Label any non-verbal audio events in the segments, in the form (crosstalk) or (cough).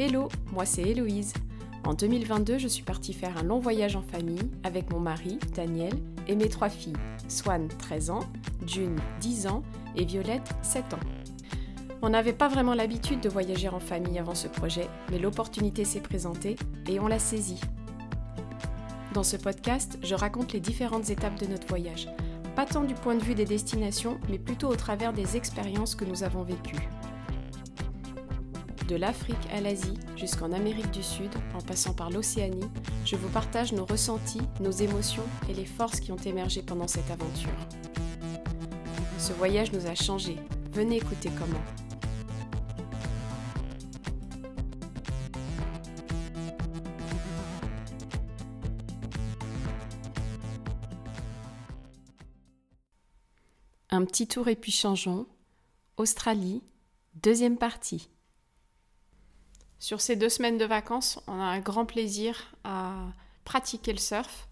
Hello, moi c'est Héloïse. En 2022, je suis partie faire un long voyage en famille avec mon mari, Daniel, et mes trois filles, Swan, 13 ans, June, 10 ans, et Violette, 7 ans. On n'avait pas vraiment l'habitude de voyager en famille avant ce projet, mais l'opportunité s'est présentée et on l'a saisie. Dans ce podcast, je raconte les différentes étapes de notre voyage, pas tant du point de vue des destinations, mais plutôt au travers des expériences que nous avons vécues. De l'Afrique à l'Asie jusqu'en Amérique du Sud, en passant par l'Océanie, je vous partage nos ressentis, nos émotions et les forces qui ont émergé pendant cette aventure. Ce voyage nous a changés. Venez écouter comment. Un petit tour et puis changeons. Australie, deuxième partie. Sur ces deux semaines de vacances, on a un grand plaisir à pratiquer le surf.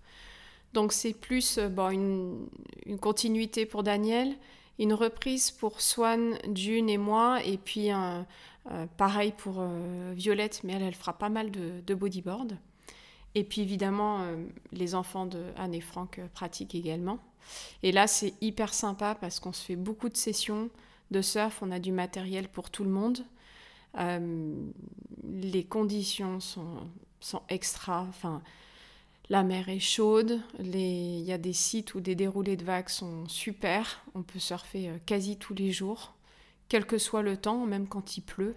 Donc c'est plus euh, bon, une, continuité pour Daniel, une reprise pour Swan, June et moi, et puis un, euh, pareil pour euh, Violette, mais elle, elle fera pas mal de, bodyboard. Et puis évidemment, les enfants de Anne et Franck pratiquent également. Et là, c'est hyper sympa parce qu'on se fait beaucoup de sessions de surf, on a du matériel pour tout le monde. Les conditions sont, sont extra. Enfin, la mer est chaude. Il y a des sites où des déroulés de vagues sont super. On peut surfer euh, quasi tous les jours, quel que soit le temps, même quand il pleut.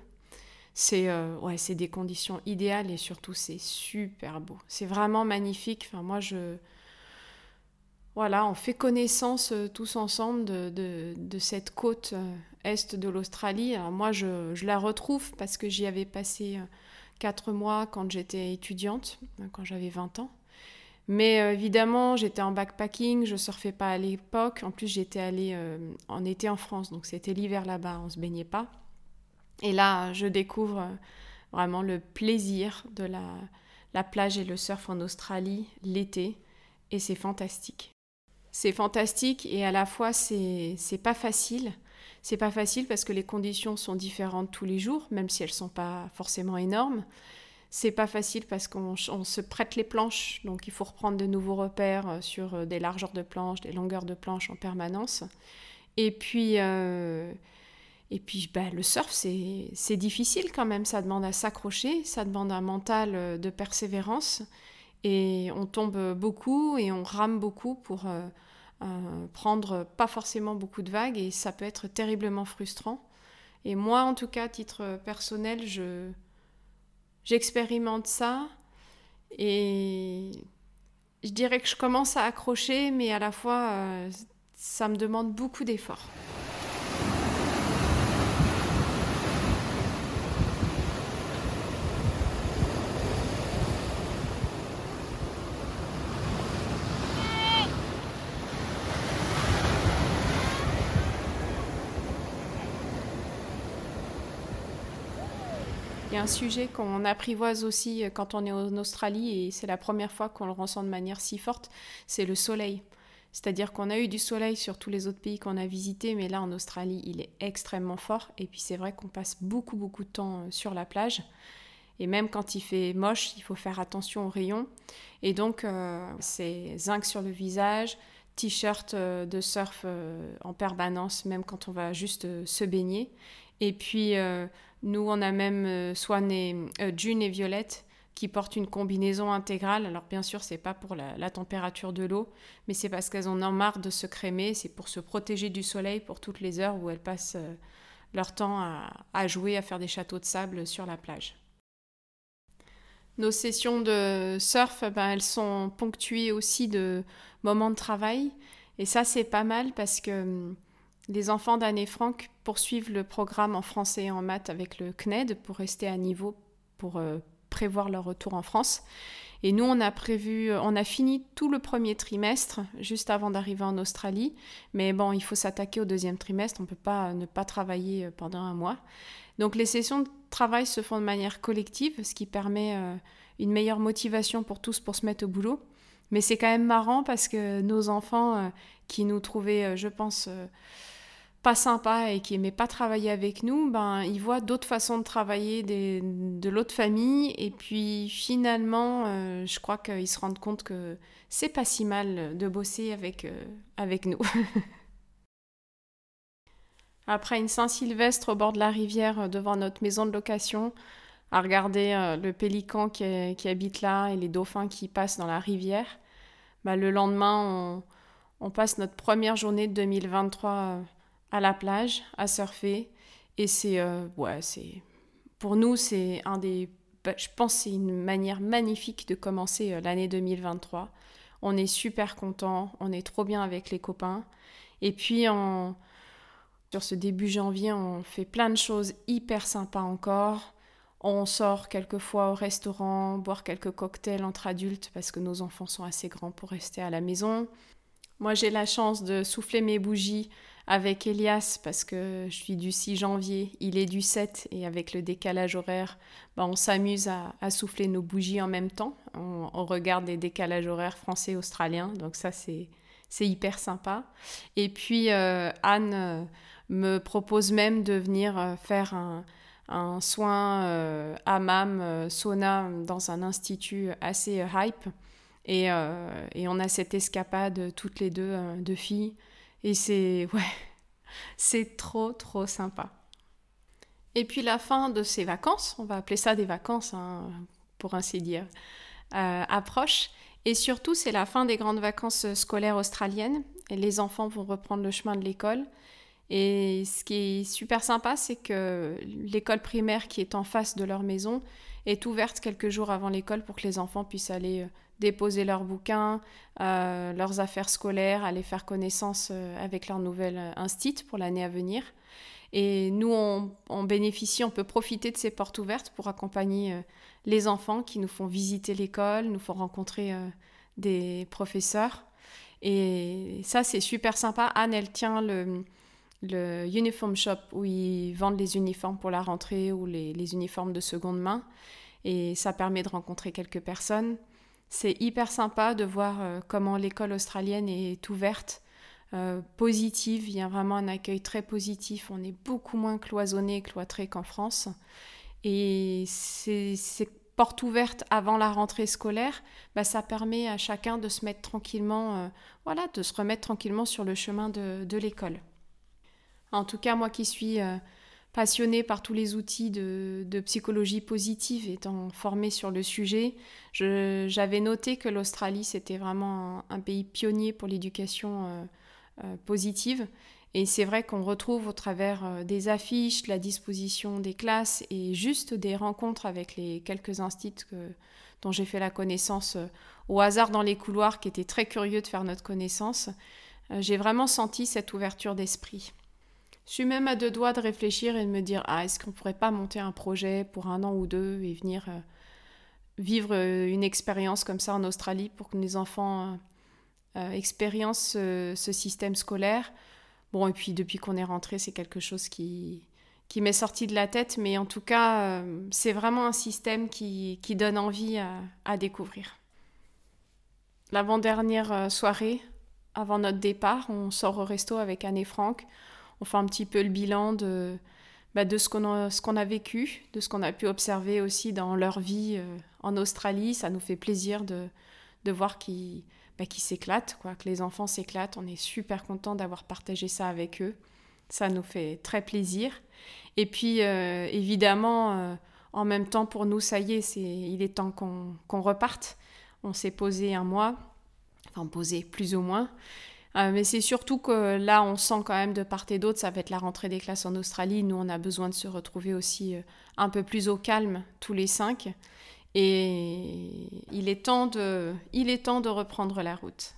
C'est euh, ouais, des conditions idéales et surtout c'est super beau. C'est vraiment magnifique. Enfin, moi, je, voilà, on fait connaissance euh, tous ensemble de, cette côte euh, est de l'Australie. moi, je, la retrouve parce que j'y avais passé euh, quatre mois quand j'étais étudiante, quand j'avais 20 ans. Mais évidemment, j'étais en backpacking, je surfais pas à l'époque. En plus, j'étais allée en été en France, donc c'était l'hiver là-bas, on se baignait pas. Et là, je découvre vraiment le plaisir de la plage et le surf en Australie l'été, et c'est fantastique. C'est fantastique et à la fois c'est pas facile. C'est pas facile parce que les conditions sont différentes tous les jours, même si elles sont pas forcément énormes. C'est pas facile parce qu'on se prête les planches, donc il faut reprendre de nouveaux repères euh, sur euh, des largeurs de planches, des longueurs de planches en permanence. Et puis, euh, et puis bah, le surf, c'est difficile quand même. Ça demande à s'accrocher, ça demande un mental de persévérance. Et on tombe beaucoup et on rame beaucoup pour euh, euh, prendre pas forcément beaucoup de vagues et ça peut être terriblement frustrant. Et moi, en tout cas, à titre personnel, je j'expérimente ça et je dirais que je commence à accrocher, mais à la fois, euh, ça me demande beaucoup d'efforts. Il y a un sujet qu'on apprivoise aussi euh, quand on est en Australie et c'est la première fois qu'on le ressent de manière si forte, c'est le soleil. C'est-à-dire qu'on a eu du soleil sur tous les autres pays qu'on a visités, mais là en Australie, il est extrêmement fort. Et puis c'est vrai qu'on passe beaucoup beaucoup de temps euh, sur la plage. Et même quand il fait moche, il faut faire attention aux rayons. Et donc euh, c'est zinc sur le visage, t-shirt de surf en permanence, même quand on va juste se baigner. Et puis nous, on a même euh, Swan euh, June et Violette qui portent une combinaison intégrale. Alors bien sûr, c'est pas pour la, température de l'eau, mais c'est parce qu'elles en ont marre de se crémer, c'est pour se protéger du soleil pour toutes les heures où elles passent euh, leur temps à, jouer, à faire des châteaux de sable sur la plage. Nos sessions de surf, ben, elles sont ponctuées aussi de moments de travail. Et ça, c'est pas mal parce que hum, les enfants d'Anne et Franck poursuivent le programme en français et en maths avec le CNED pour rester à niveau pour euh, prévoir leur retour en France. Et nous, on a prévu, on a fini tout le premier trimestre juste avant d'arriver en Australie. Mais bon, il faut s'attaquer au deuxième trimestre. On ne peut pas ne pas travailler euh, pendant un mois. Donc les sessions de travail se font de manière collective, ce qui permet euh, une meilleure motivation pour tous pour se mettre au boulot. Mais c'est quand même marrant parce que nos enfants qui nous trouvaient, je pense, pas sympa et qui aimait pas travailler avec nous, ben il voit d'autres façons de travailler de l'autre famille et puis finalement, euh, je crois qu'ils se rendent compte que c'est pas si mal de bosser avec euh, avec nous. (laughs) Après une Saint-Sylvestre au bord de la rivière euh, devant notre maison de location, à regarder le pélican qui, habite là et les dauphins qui passent dans la rivière, ben, le lendemain on, on, passe notre première journée de 2023 à la plage, à surfer. Et c'est, euh, ouais, c'est, pour nous, c'est un des, bah, je pense, c'est une manière magnifique de commencer euh, l'année 2023. On est super content, on est trop bien avec les copains. Et puis, sur ce début janvier, on fait plein de choses hyper sympas encore. On sort quelquefois au restaurant, boire quelques cocktails entre adultes parce que nos enfants sont assez grands pour rester à la maison. Moi, j'ai la chance de souffler mes bougies avec Elias parce que je suis du 6 janvier, il est du 7 et avec le décalage horaire, bah, on s'amuse à, souffler nos bougies en même temps. On, regarde les décalages horaires français-australiens, donc ça c'est, c'est hyper sympa. Et puis euh, Anne euh, me propose même de venir euh, faire un, un soin hammam, sauna dans un institut assez hype. Et, et, on a cette escapade toutes les deux de filles et c'est (laughs) ouais, c'est trop trop sympa. Et puis la fin de ces vacances, on va appeler ça des vacances hein, pour ainsi dire, euh, approche. Et surtout, c'est la fin des grandes vacances scolaires australiennes. Et les enfants vont reprendre le chemin de l'école. Et ce qui est super sympa, c'est que l'école primaire qui est en face de leur maison est ouverte quelques jours avant l'école pour que les enfants puissent aller euh, déposer leurs bouquins, euh, leurs affaires scolaires, aller faire connaissance euh, avec leur nouvelle euh, instit pour l'année à venir. Et nous, on, bénéficie, on peut profiter de ces portes ouvertes pour accompagner les enfants qui nous font visiter l'école, nous font rencontrer des professeurs. Et ça, c'est super sympa. Anne, elle tient le, uniform shop où ils vendent les uniformes pour la rentrée ou les uniformes de seconde main. Et ça permet de rencontrer quelques personnes. C'est hyper sympa de voir euh, comment l'école australienne est ouverte, euh, positive. Il y a vraiment un accueil très positif. On est beaucoup moins cloisonné et cloîtré qu'en France. Et ces, portes ouvertes avant la rentrée scolaire, bah, ça permet à chacun de se mettre tranquillement, euh, voilà, de se remettre tranquillement sur le chemin de l'école. En tout cas, moi qui suis passionnée par tous les outils de, psychologie positive, étant formée sur le sujet, j'avais noté que l'Australie, c'était vraiment un, pays pionnier pour l'éducation euh, euh, positive. Et c'est vrai qu'on retrouve au travers euh, des affiches, la disposition des classes et juste des rencontres avec les quelques instituts dont j'ai fait la connaissance au hasard dans les couloirs qui étaient très curieux de faire notre connaissance. j'ai vraiment senti cette ouverture d'esprit. Je suis même à deux doigts de réfléchir et de me dire ah, est-ce qu'on pourrait pas monter un projet pour un an ou deux et venir euh, vivre euh, une expérience comme ça en Australie pour que les enfants euh, expériencent ce, système scolaire? Bon, et puis depuis qu'on est rentré, c'est quelque chose qui, qui m'est sorti de la tête, mais en tout cas, c'est vraiment un système qui, qui donne envie à, à découvrir. L'avant-dernière soirée, avant notre départ, on sort au resto avec Anne et Franck on fait un petit peu le bilan de, bah, de ce qu'on a, a, vécu, de ce qu'on a pu observer aussi dans leur vie euh, en Australie. Ça nous fait plaisir de, de voir qu'ils bah, s'éclatent, quoi, que les enfants s'éclatent. On est super content d'avoir partagé ça avec eux. Ça nous fait très plaisir. Et puis, euh, évidemment, euh, en même temps, pour nous, ça y est, c'est, il est temps qu'on, reparte. On s'est posé un mois, enfin posé plus ou moins. Euh, mais c'est surtout que là, on sent quand même de part et d'autre, ça va être la rentrée des classes en Australie. Nous, on a besoin de se retrouver aussi euh, un peu plus au calme, tous les cinq. Et il est temps de, reprendre la route.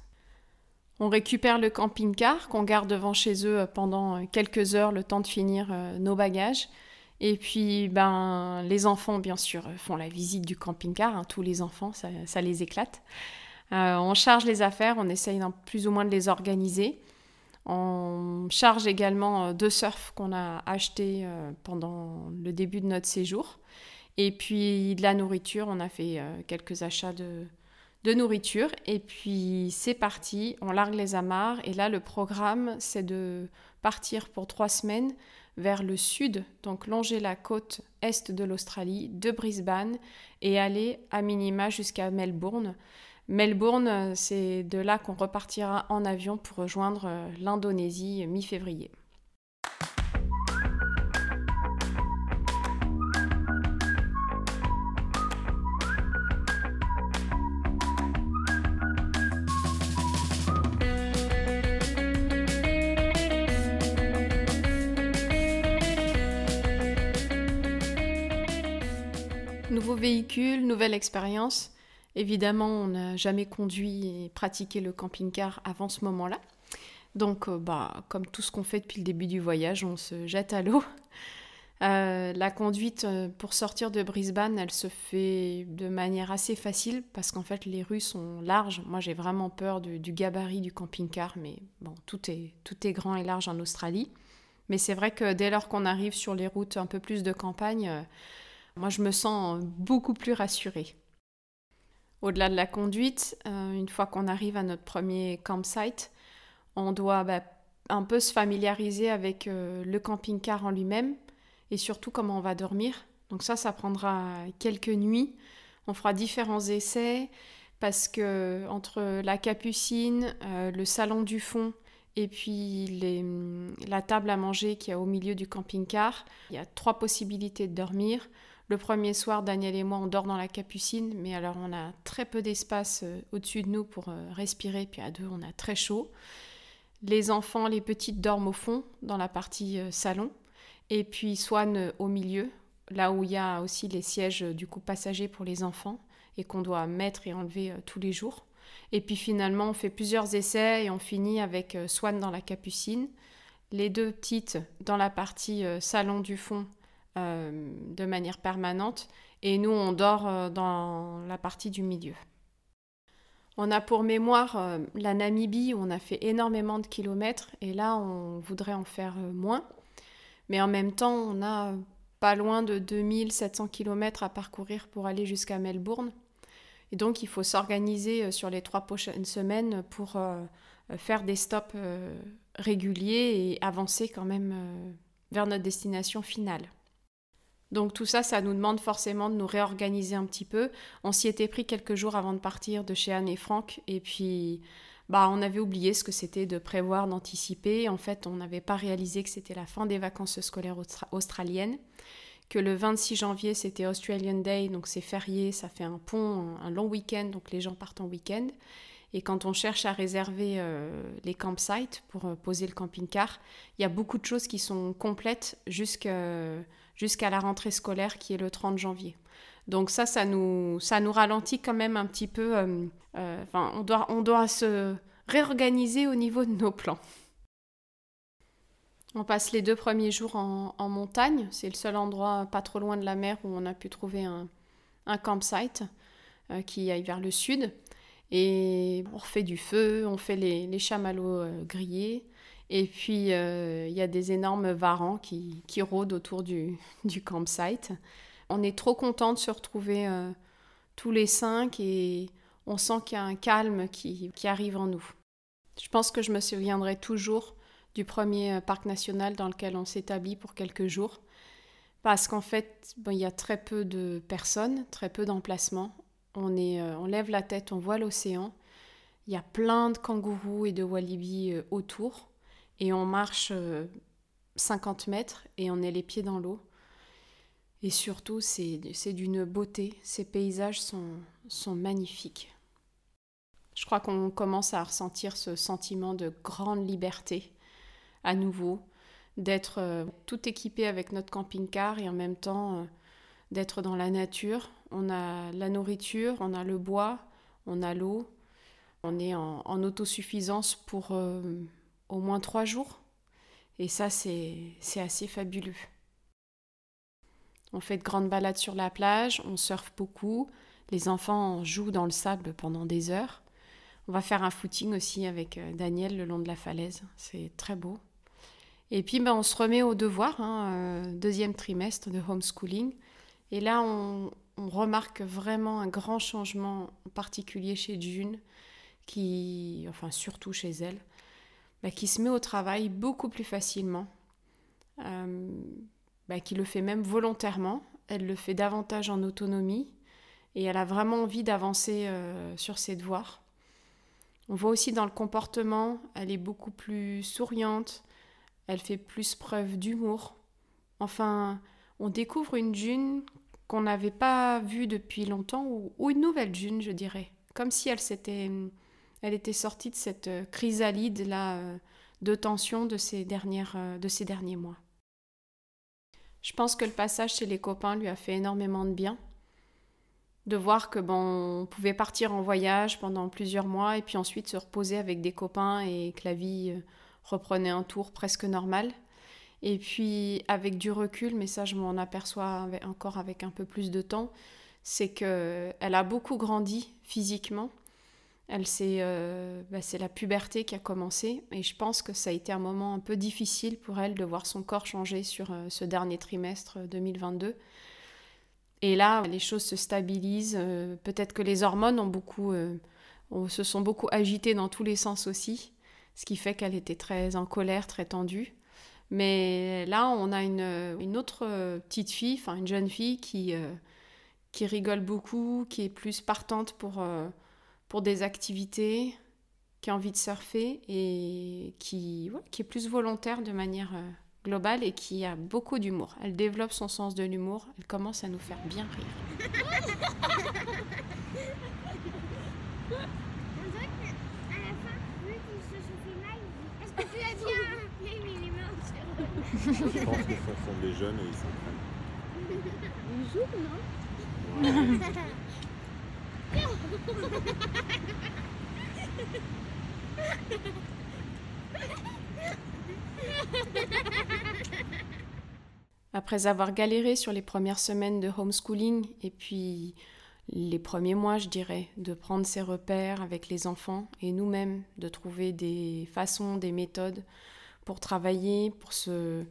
On récupère le camping-car qu'on garde devant chez eux pendant quelques heures, le temps de finir euh, nos bagages. Et puis, ben, les enfants, bien sûr, font la visite du camping-car. Hein. tous les enfants, ça les éclate. Euh, on charge les affaires, on essaye plus ou moins de les organiser. On charge également euh, deux surfs qu'on a achetés euh, pendant le début de notre séjour. Et puis de la nourriture, on a fait quelques achats de, de nourriture. Et puis c'est parti, on largue les amarres. Et là, le programme, c'est de partir pour trois semaines vers le sud, donc longer la côte est de l'Australie, de Brisbane, et aller à minima jusqu'à Melbourne. Melbourne, c'est de là qu'on repartira en avion pour rejoindre l'Indonésie mi-février. Nouveau véhicule, nouvelle expérience. Évidemment, on n'a jamais conduit et pratiqué le camping-car avant ce moment-là. Donc, euh, bah, comme tout ce qu'on fait depuis le début du voyage, on se jette à l'eau. Euh, la conduite euh, pour sortir de Brisbane, elle se fait de manière assez facile parce qu'en fait les rues sont larges. Moi j'ai vraiment peur du, gabarit du camping-car, mais bon, tout est, tout est grand et large en Australie. Mais c'est vrai que dès lors qu'on arrive sur les routes un peu plus de campagne, moi, je me sens beaucoup plus rassurée. Au-delà de la conduite, euh, une fois qu'on arrive à notre premier campsite, on doit bah, un peu se familiariser avec euh, le camping-car en lui-même et surtout comment on va dormir. Donc ça, ça prendra quelques nuits. On fera différents essais parce que entre la capucine, euh, le salon du fond et puis la table à manger qui est au milieu du camping-car, il y a trois possibilités de dormir. Le premier soir, Daniel et moi, on dort dans la capucine, mais alors on a très peu d'espace euh, au-dessus de nous pour euh, respirer, puis à deux, on a très chaud. Les enfants, les petites dorment au fond, dans la partie euh, salon, et puis Swan au milieu, là où il y a aussi les sièges du coup passagers pour les enfants, et qu'on doit mettre et enlever tous les jours. Et puis finalement, on fait plusieurs essais et on finit avec Swan dans la capucine, les deux petites dans la partie salon du fond de manière permanente et nous on dort euh, dans la partie du milieu. On a pour mémoire euh, la Namibie on a fait énormément de kilomètres et là on voudrait en faire moins. Mais en même temps on a pas loin de 2700 km à parcourir pour aller jusqu'à Melbourne. Et donc il faut s'organiser sur les trois prochaines semaines pour faire des stops réguliers et avancer quand même vers notre destination finale. Donc tout ça, ça nous demande forcément de nous réorganiser un petit peu. On s'y était pris quelques jours avant de partir de chez Anne et Franck, et puis bah, on avait oublié ce que c'était de prévoir, d'anticiper. En fait, on n'avait pas réalisé que c'était la fin des vacances scolaires australiennes, que le 26 janvier c'était Australian Day, donc c'est férié, ça fait un pont, un long week-end, donc les gens partent en week-end. Et quand on cherche à réserver euh, les campsites pour euh, poser le camping-car, il y a beaucoup de choses qui sont complètes jusqu'à jusqu'à la rentrée scolaire qui est le 30 janvier. Donc ça, ça nous, ça nous ralentit quand même un petit peu. Euh, euh, on doit, on doit se réorganiser au niveau de nos plans. On passe les deux premiers jours en, montagne. C'est le seul endroit pas trop loin de la mer où on a pu trouver un, un campsite euh, qui aille vers le sud. Et on refait du feu, on fait les, les chamallows grillés. Et puis, euh, il y a des énormes varans qui, rôdent autour (laughs) du, campsite. On est trop content de se retrouver euh, tous les cinq et on sent qu'il y a un calme qui, arrive en nous. Je pense que je me souviendrai toujours du premier euh, parc national dans lequel on s'établit pour quelques jours. Parce qu'en fait, il y a très peu de personnes, très peu d'emplacements. On, on lève la tête, on voit l'océan. Il y a plein de kangourous et de walibi autour et on marche 50 euh, mètres et on est les pieds dans l'eau. Et surtout, c'est d'une beauté. Ces paysages sont, sont magnifiques. Je crois qu'on commence à ressentir ce sentiment de grande liberté à nouveau, d'être euh, tout équipé avec notre camping-car et en même temps euh, d'être dans la nature. On a la nourriture, on a le bois, on a l'eau, on est en, autosuffisance pour au moins trois jours. Et ça, c'est assez fabuleux. On fait de grandes balades sur la plage, on surfe beaucoup, les enfants jouent dans le sable pendant des heures. On va faire un footing aussi avec euh, Daniel le long de la falaise, c'est très beau. Et puis ben, on se remet au devoir, hein, euh, deuxième trimestre de homeschooling. Et là, on, on remarque vraiment un grand changement, en particulier chez June, qui, enfin surtout chez elle, bah, qui se met au travail beaucoup plus facilement, euh, bah, qui le fait même volontairement. Elle le fait davantage en autonomie et elle a vraiment envie d'avancer euh, sur ses devoirs. On voit aussi dans le comportement, elle est beaucoup plus souriante, elle fait plus preuve d'humour. Enfin, on découvre une June qu'on n'avait pas vue depuis longtemps, ou, une nouvelle June, je dirais. Comme si elle s'était, elle était sortie de cette chrysalide là euh, de tension de ces dernières, euh, de ces derniers mois. Je pense que le passage chez les copains lui a fait énormément de bien de voir que bon, on pouvait partir en voyage pendant plusieurs mois et puis ensuite se reposer avec des copains et que la vie euh, reprenait un tour presque normal. Et puis avec du recul, mais ça je m'en aperçois encore avec un peu plus de temps, c'est que elle a beaucoup grandi physiquement. Elle euh, bah, c'est la puberté qui a commencé et je pense que ça a été un moment un peu difficile pour elle de voir son corps changer sur euh, ce dernier trimestre 2022 et là, les choses se stabilisent. Euh, peut-être que les hormones ont beaucoup, euh, se sont beaucoup agitées dans tous les sens aussi, ce qui fait qu'elle était très en colère, très tendue. Mais là, on a une, autre euh, petite fille, enfin une jeune fille qui, qui rigole beaucoup, qui est plus partante pour, pour des activités, qui a envie de surfer et qui, qui est plus volontaire de manière globale et qui a beaucoup d'humour. Elle développe son sens de l'humour, elle commence à nous faire bien rire. Je pense que ce sont des jeunes et ils s'entraînent. Ils jouent, non? (laughs) Après avoir galéré sur les premières semaines de homeschooling et puis les premiers mois, je dirais, de prendre ses repères avec les enfants et nous-mêmes, de trouver des façons, des méthodes pour travailler, pour se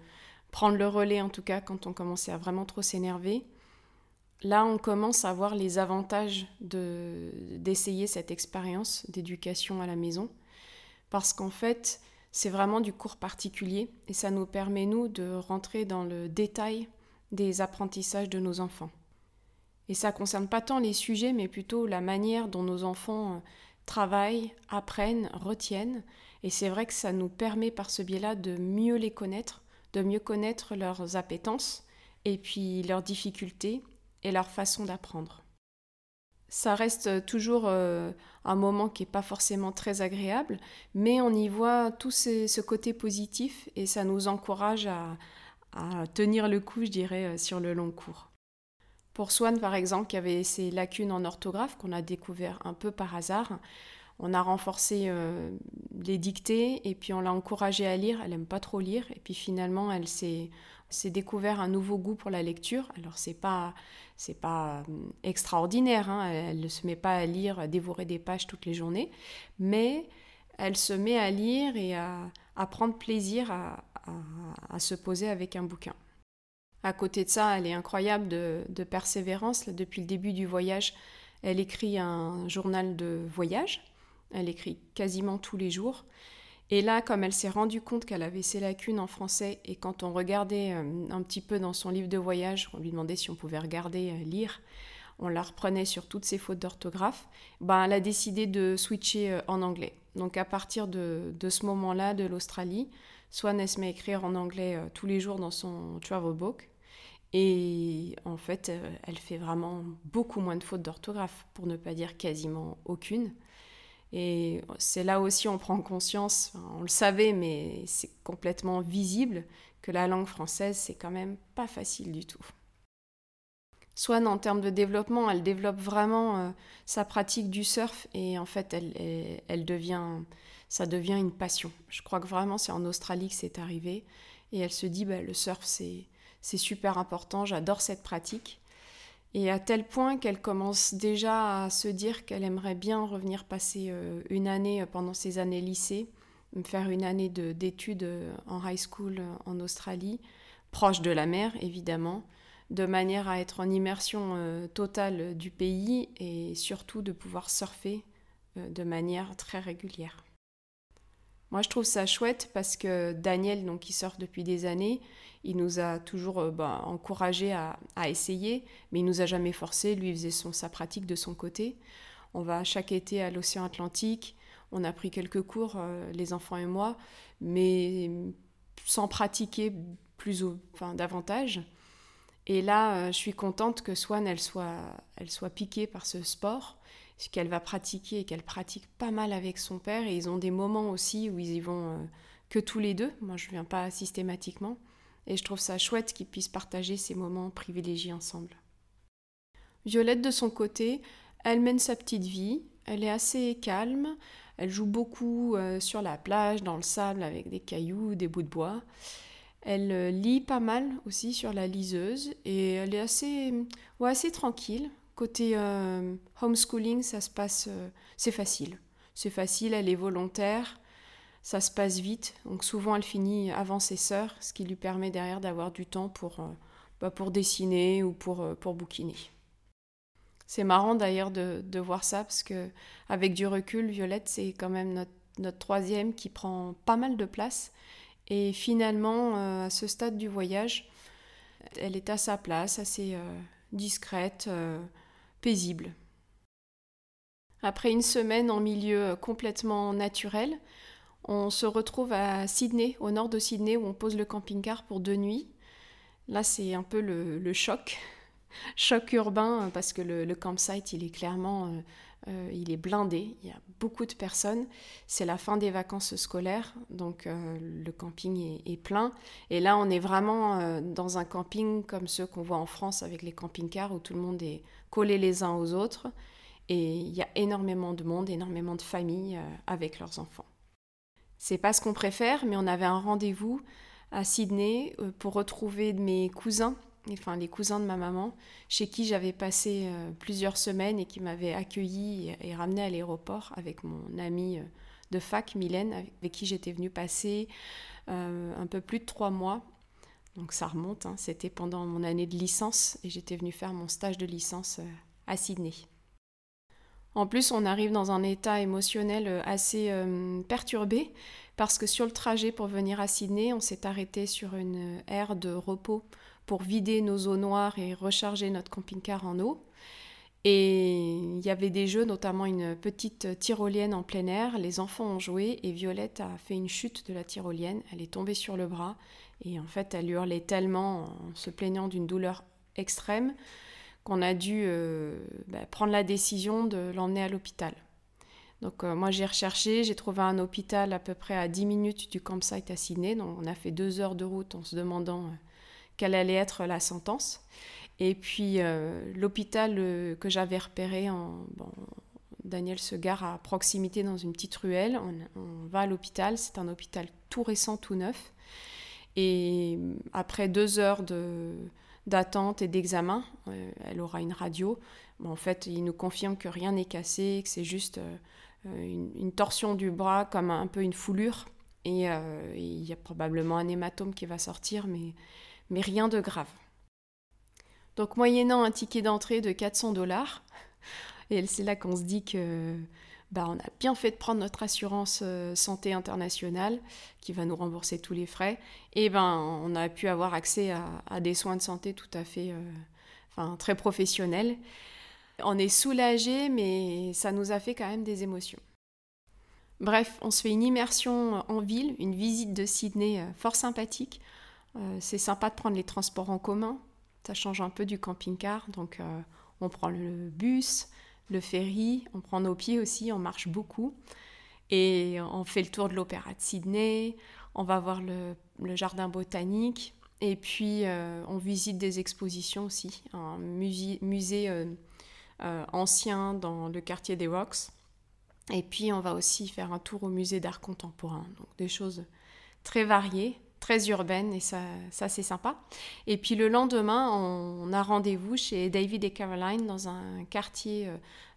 prendre le relais en tout cas quand on commençait à vraiment trop s'énerver. Là, on commence à voir les avantages d'essayer cette expérience d'éducation à la maison parce qu'en fait, c'est vraiment du cours particulier et ça nous permet, nous, de rentrer dans le détail des apprentissages de nos enfants. Et ça ne concerne pas tant les sujets, mais plutôt la manière dont nos enfants euh, travaillent, apprennent, retiennent. Et c'est vrai que ça nous permet par ce biais-là de mieux les connaître, de mieux connaître leurs appétences et puis leurs difficultés et leur façon d'apprendre ça reste toujours euh, un moment qui n'est pas forcément très agréable, mais on y voit tout ce côté positif et ça nous encourage à, tenir le coup, je dirais, euh, sur le long cours. Pour Swan, par exemple, qui avait ces lacunes en orthographe qu'on a découvert un peu par hasard, on a renforcé euh, les dictées et puis on l'a encouragée à lire. Elle n'aime pas trop lire et puis finalement elle s'est découvert un nouveau goût pour la lecture. Alors c'est pas c'est pas euh, extraordinaire, hein. elle ne se met pas à lire, à dévorer des pages toutes les journées, mais elle se met à lire et à, prendre plaisir à, se poser avec un bouquin. À côté de ça, elle est incroyable de persévérance. depuis le début du voyage, elle écrit un journal de voyage elle écrit quasiment tous les jours. Et là, comme elle s'est rendue compte qu'elle avait ses lacunes en français, et quand on regardait euh, un petit peu dans son livre de voyage, on lui demandait si on pouvait regarder, euh, lire, on la reprenait sur toutes ses fautes d'orthographe, ben, elle a décidé de switcher euh, en anglais. Donc à partir de, ce moment-là, de l'Australie, Swan se met à écrire en anglais tous les jours dans son travel book. Et en fait, elle fait vraiment beaucoup moins de fautes d'orthographe, pour ne pas dire quasiment aucune. Et c'est là aussi on prend conscience, on le savait, mais c'est complètement visible que la langue française, c'est quand même pas facile du tout. Swan, en termes de développement, elle développe vraiment euh, sa pratique du surf et en fait, elle, devient, ça devient une passion. Je crois que vraiment c'est en Australie que c'est arrivé et elle se dit, bah, le surf, c'est super important, j'adore cette pratique. Et à tel point qu'elle commence déjà à se dire qu'elle aimerait bien revenir passer euh, une année euh, pendant ses années lycée, faire une année d'études euh, en high school en Australie, proche de la mer évidemment, de manière à être en immersion totale du pays et surtout de pouvoir surfer de manière très régulière. Moi, je trouve ça chouette parce que Daniel, donc, qui sort depuis des années, il nous a toujours euh, bah, encouragé à, essayer, mais il nous a jamais forcé. Lui, faisait son, sa pratique de son côté. On va chaque été à l'océan Atlantique. On a pris quelques cours, les enfants et moi, mais sans pratiquer plus ou, enfin, davantage. Et là, euh, je suis contente que Swan, elle soit, elle soit piquée par ce sport, qu'elle va pratiquer et qu'elle pratique pas mal avec son père. Et ils ont des moments aussi où ils y vont euh, que tous les deux. Moi, je ne viens pas systématiquement. Et je trouve ça chouette qu'ils puissent partager ces moments privilégiés ensemble. Violette, de son côté, elle mène sa petite vie. Elle est assez calme. Elle joue beaucoup euh, sur la plage, dans le sable, avec des cailloux, des bouts de bois. Elle euh, lit pas mal aussi sur la liseuse et elle est assez, assez tranquille. Côté euh, homeschooling, ça se passe, euh, c'est facile. C'est facile, elle est volontaire, ça se passe vite. Donc souvent, elle finit avant ses sœurs, ce qui lui permet derrière d'avoir du temps pour, bah, pour dessiner ou pour, pour bouquiner. C'est marrant d'ailleurs de, de, voir ça parce que avec du recul, Violette, c'est quand même notre, notre troisième qui prend pas mal de place et finalement, euh, à ce stade du voyage, elle est à sa place, assez euh, discrète, euh, paisible. Après une semaine en milieu complètement naturel, on se retrouve à Sydney, au nord de Sydney, où on pose le camping-car pour deux nuits. Là, c'est un peu le, choc, (laughs) choc urbain, parce que le, campsite, il est clairement euh, il est blindé, il y a beaucoup de personnes. C'est la fin des vacances scolaires, donc euh, le camping est, plein. Et là, on est vraiment euh, dans un camping comme ceux qu'on voit en France avec les camping-cars où tout le monde est collé les uns aux autres. Et il y a énormément de monde, énormément de familles avec leurs enfants. C'est pas ce qu'on préfère, mais on avait un rendez-vous à Sydney pour retrouver mes cousins enfin les cousins de ma maman, chez qui j'avais passé euh, plusieurs semaines et qui m'avaient accueilli et, ramené à l'aéroport avec mon amie euh, de fac, Mylène, avec, qui j'étais venue passer euh, un peu plus de trois mois. Donc ça remonte, hein. c'était pendant mon année de licence et j'étais venue faire mon stage de licence à Sydney. En plus, on arrive dans un état émotionnel assez perturbé parce que sur le trajet pour venir à Sydney, on s'est arrêté sur une aire de repos pour vider nos eaux noires et recharger notre camping-car en eau. Et il y avait des jeux, notamment une petite tyrolienne en plein air. Les enfants ont joué et Violette a fait une chute de la tyrolienne. Elle est tombée sur le bras et en fait elle hurlait tellement en se plaignant d'une douleur extrême qu'on a dû euh, bah, prendre la décision de l'emmener à l'hôpital. Donc euh, moi j'ai recherché, j'ai trouvé un hôpital à peu près à 10 minutes du campsite à Sydney. Donc on a fait deux heures de route en se demandant euh, quelle allait être la sentence. Et puis euh, l'hôpital euh, que j'avais repéré, en, Daniel se gare à proximité dans une petite ruelle. On, va à l'hôpital, c'est un hôpital tout récent, tout neuf. Et après deux heures d'attente et d'examen, euh, elle aura une radio. en fait, il nous confirme que rien n'est cassé, que c'est juste une, torsion du bras comme un, peu une foulure. Et il y a probablement un hématome qui va sortir, mais rien de grave. Donc moyennant un ticket d'entrée de 400 dollars, et c'est là qu'on se dit que bah, a bien fait de prendre notre assurance euh, santé internationale qui va nous rembourser tous les frais, et ben on a pu avoir accès à, des soins de santé tout à fait, euh, très professionnels. On est soulagé, mais ça nous a fait quand même des émotions. Bref, on se fait une immersion en ville, une visite de Sydney euh, fort sympathique. C'est sympa de prendre les transports en commun. Ça change un peu du camping-car. Donc, euh, on prend le bus, le ferry, on prend nos pieds aussi, on marche beaucoup. Et on fait le tour de l'Opéra de Sydney, on va voir le, jardin botanique. Et puis, euh, on visite des expositions aussi. Un musée, ancien dans le quartier des Rocks. Et puis, on va aussi faire un tour au musée d'art contemporain. Donc, des choses très variées très urbaine et ça, ça c'est sympa. Et puis le lendemain, on, a rendez-vous chez David et Caroline dans un quartier euh,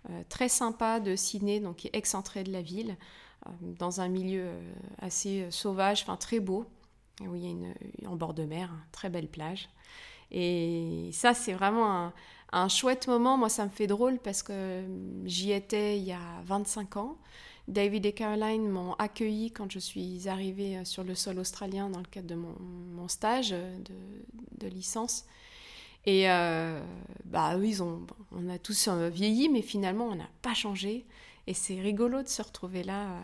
euh, très sympa de Sydney, donc excentré de la ville, euh, dans un milieu assez sauvage, enfin très beau, où il y a une, en bord de mer, très belle plage. Et ça, c'est vraiment un chouette moment. Moi, ça me fait drôle parce que j'y étais il y a 25 ans. David et Caroline m'ont accueilli quand je suis arrivée euh, sur le sol australien dans le cadre de mon, stage de, licence. Et euh, bah on a tous euh, vieilli, mais finalement, on n'a pas changé. Et c'est rigolo de se retrouver là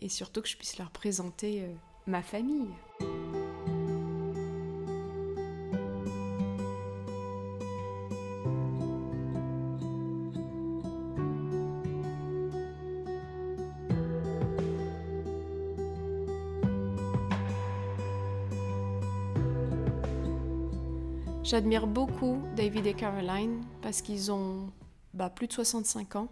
et surtout que je puisse leur présenter ma famille. J'admire beaucoup David et Caroline parce qu'ils ont bah, plus de 65 ans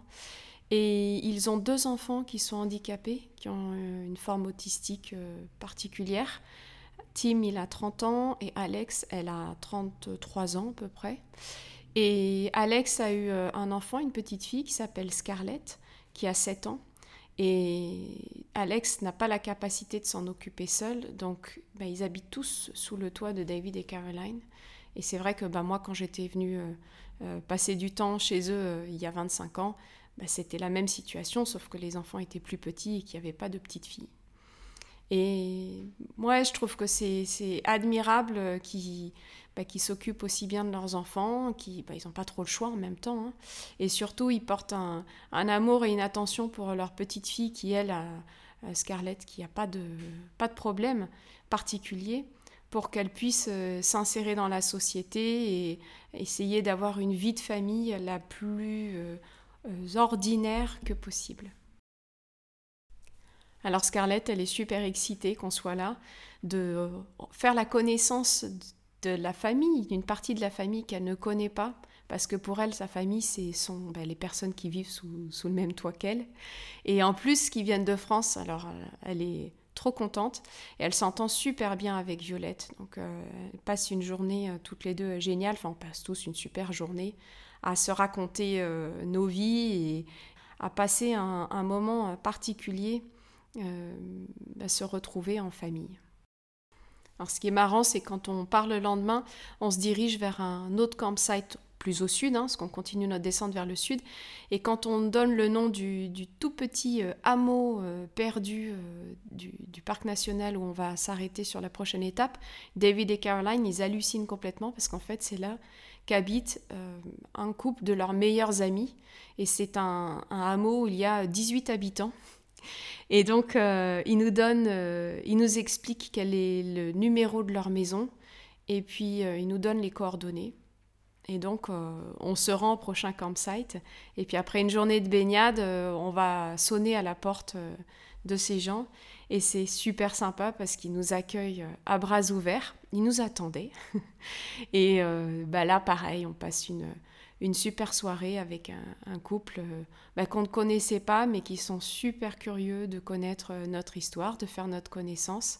et ils ont deux enfants qui sont handicapés, qui ont euh, une forme autistique euh, particulière. Tim, il a 30 ans et Alex, elle a 33 ans à peu près. Et Alex a eu euh, un enfant, une petite fille qui s'appelle Scarlett, qui a 7 ans. Et Alex n'a pas la capacité de s'en occuper seul, donc bah, ils habitent tous sous le toit de David et Caroline. Et c'est vrai que bah, moi, quand j'étais venue euh, euh, passer du temps chez eux euh, il y a 25 ans, bah, c'était la même situation, sauf que les enfants étaient plus petits et qu'il n'y avait pas de petites filles. Et moi, je trouve que c'est admirable qu'ils bah, s'occupent aussi bien de leurs enfants, qui bah, ils n'ont pas trop le choix en même temps. Hein. Et surtout, ils portent un, un, amour et une attention pour leur petite fille qui, elle, a, Scarlett, qui n'a pas de, pas de problème particulier pour qu'elle puisse euh, s'insérer dans la société et essayer d'avoir une vie de famille la plus euh, euh, ordinaire que possible. Alors Scarlett, elle est super excitée qu'on soit là, de faire la connaissance de la famille, d'une partie de la famille qu'elle ne connaît pas, parce que pour elle, sa famille, c'est sont ben, les personnes qui vivent sous, sous le même toit qu'elle. Et en plus, qui viennent de France, alors elle est trop contente et elle s'entend super bien avec Violette. Donc euh, elle passe une journée euh, toutes les deux euh, géniale, enfin on passe tous une super journée à se raconter nos vies et à passer un, moment particulier à se retrouver en famille. Alors ce qui est marrant, c'est quand on part le lendemain, on se dirige vers un autre campsite plus au sud, hein, parce qu'on continue notre descente vers le sud. Et quand on donne le nom du, tout petit euh, hameau euh, perdu euh, du, parc national où on va s'arrêter sur la prochaine étape, David et Caroline, ils hallucinent complètement parce qu'en fait, c'est là qu'habite un couple de leurs meilleurs amis. Et c'est un, hameau où il y a 18 habitants. Et donc, ils nous donnent, ils nous expliquent quel est le numéro de leur maison. Et puis, ils nous donnent les coordonnées. Et donc, euh, on se rend au prochain campsite. Et puis après une journée de baignade, euh, on va sonner à la porte euh, de ces gens. Et c'est super sympa parce qu'ils nous accueillent à bras ouverts. Ils nous attendaient. (laughs) et bah là, pareil, on passe une, une super soirée avec un, couple bah, qu'on ne connaissait pas, mais qui sont super curieux de connaître notre histoire, de faire notre connaissance.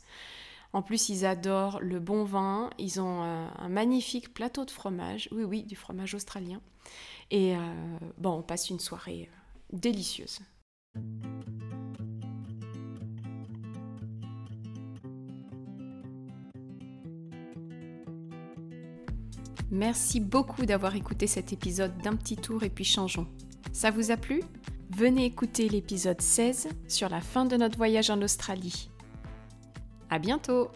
En plus, ils adorent le bon vin. Ils ont euh, un magnifique plateau de fromage. Oui, oui, du fromage australien. Et euh, bon, on passe une soirée euh, délicieuse. Merci beaucoup d'avoir écouté cet épisode d'un petit tour et puis changeons. Ça vous a plu? Venez écouter l'épisode 16 sur la fin de notre voyage en Australie. À bientôt